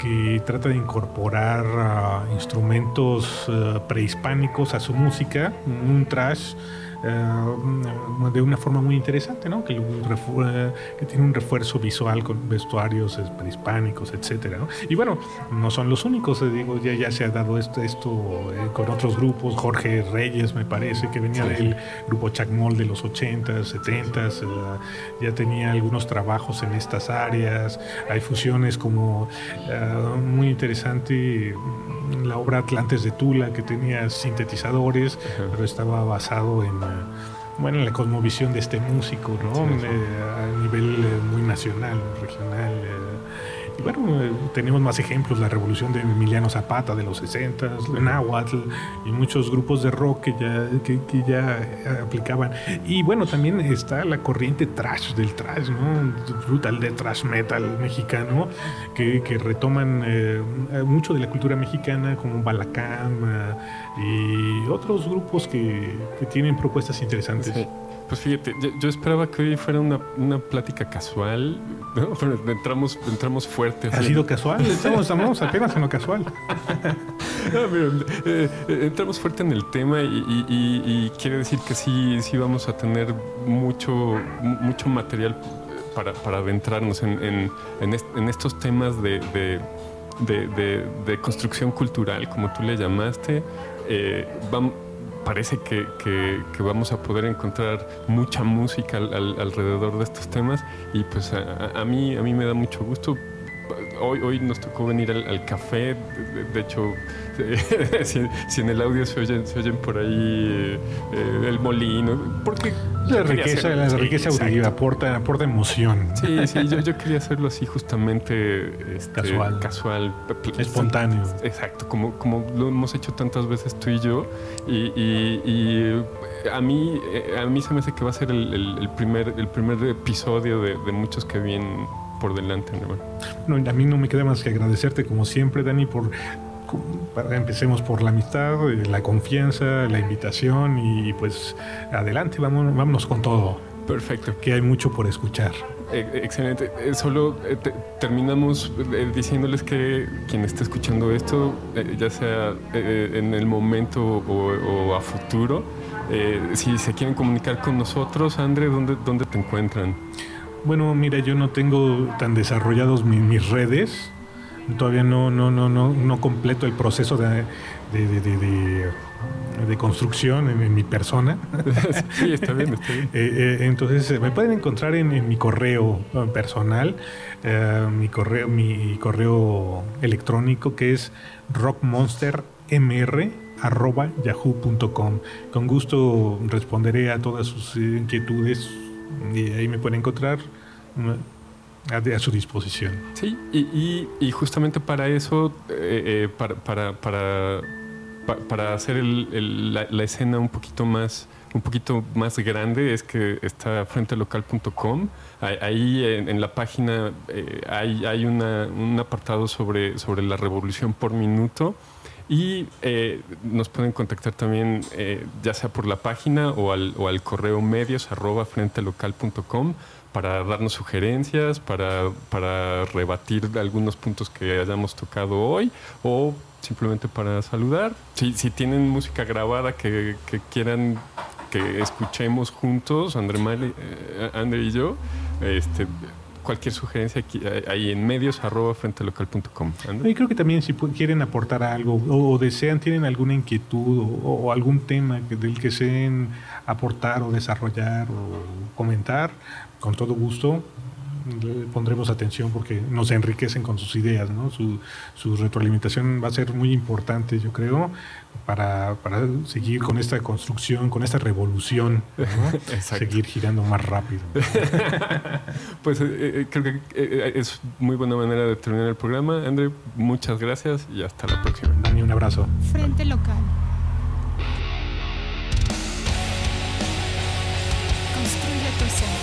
que trata de incorporar ah, instrumentos ah, prehispánicos a su música, un trash eh, de una forma muy interesante, ¿no? que, que, tiene un refuerzo visual con vestuarios prehispánicos, etcétera. ¿no? Y bueno, no son los únicos, eh, digo, ya, ya se ha dado esto, esto eh, con otros grupos, Jorge Reyes me parece, que venía del grupo Chacmol de los 80s, 70s, ya tenía algunos trabajos en estas áreas, hay fusiones como muy interesante la obra Atlantes de Tula, que tenía sintetizadores, pero estaba basado en bueno, en la cosmovisión de este músico, ¿no? Eh, a nivel eh, muy nacional, regional. Eh, bueno, eh, tenemos más ejemplos, la revolución de Emiliano Zapata de los 60, Nahuatl y muchos grupos de rock que ya, que, ya aplicaban. Y bueno, también está la corriente trash del trash, ¿no? Brutal de trash metal mexicano, que, retoman eh, mucho de la cultura mexicana, como Balacam y otros grupos que, tienen propuestas interesantes. Pues fíjate, yo, esperaba que hoy fuera una, una plática casual, ¿no? pero entramos, entramos fuerte. ¿Ha sido casual? Estamos, estamos apenas en lo casual. Eh, eh, entramos fuerte en el tema y, quiere decir que sí, sí vamos a tener mucho, mucho material para, para adentrarnos en, en, en, estos temas de, de, de, construcción cultural, como tú le llamaste. Eh, vamos parece que, vamos a poder encontrar mucha música alrededor de estos temas y pues a, mí, a mí me da mucho gusto. Hoy, hoy nos tocó venir al, café, de, hecho, si, en el audio se oyen, se oyen por ahí eh, el molino, porque la riqueza, la riqueza auditiva aporta, aporta emoción. Sí, sí, yo, quería hacerlo así justamente este, casual, casual, espontáneo. Exacto, como, como lo hemos hecho tantas veces tú y yo. Y, a mí, a mí se me hace que va a ser el, primer, el primer episodio de, muchos que vienen por delante. Bueno, a mí no me queda más que agradecerte como siempre, Dani, por empecemos por la amistad, eh, la confianza, la invitación y pues adelante, vámonos, vámonos con todo. Perfecto. Que hay mucho por escuchar. Eh, excelente. Eh, solo terminamos diciéndoles que quien esté escuchando esto, ya sea en el momento o, a futuro, si se quieren comunicar con nosotros, André, ¿dónde, dónde te encuentran? Bueno, mira, yo no tengo tan desarrollados mis redes todavía no, no, no, no, no completo el proceso de, de, construcción en, mi persona. sí, está bien, está bien. Eh, eh, entonces me pueden encontrar en, mi correo personal, eh, mi, correo, mi correo electrónico que es rockmonstermr.yahoo.com. Con gusto responderé a todas sus inquietudes y ahí me pueden encontrar a, su disposición. Sí, y, justamente para eso, eh, eh, para, para, para, hacer la, escena un poquito más un poquito más grande es que está frentelocal.com. Ahí en, la página eh, hay, hay un apartado sobre, sobre la revolución por minuto y nos pueden contactar también ya sea por la página o al, o al correo medios arroba frentelocal.com para darnos sugerencias, para, para rebatir algunos puntos que hayamos tocado hoy o simplemente para saludar. Si, si tienen música grabada que, quieran que escuchemos juntos, André, eh, André y yo, este, cualquier sugerencia aquí, eh, ahí en medios arroba frentelocal.com. Y creo que también si quieren aportar algo o, desean, tienen alguna inquietud o, algún tema del que deseen aportar o desarrollar o comentar, con todo gusto pondremos atención porque nos enriquecen con sus ideas, ¿no? Su, su retroalimentación va a ser muy importante, yo creo, para, para seguir con esta construcción, con esta revolución, seguir girando más rápido. pues eh, eh, creo que eh, es muy buena manera de terminar el programa. André, muchas gracias y hasta la próxima. Dani, un abrazo. Frente local. Construye tu ser.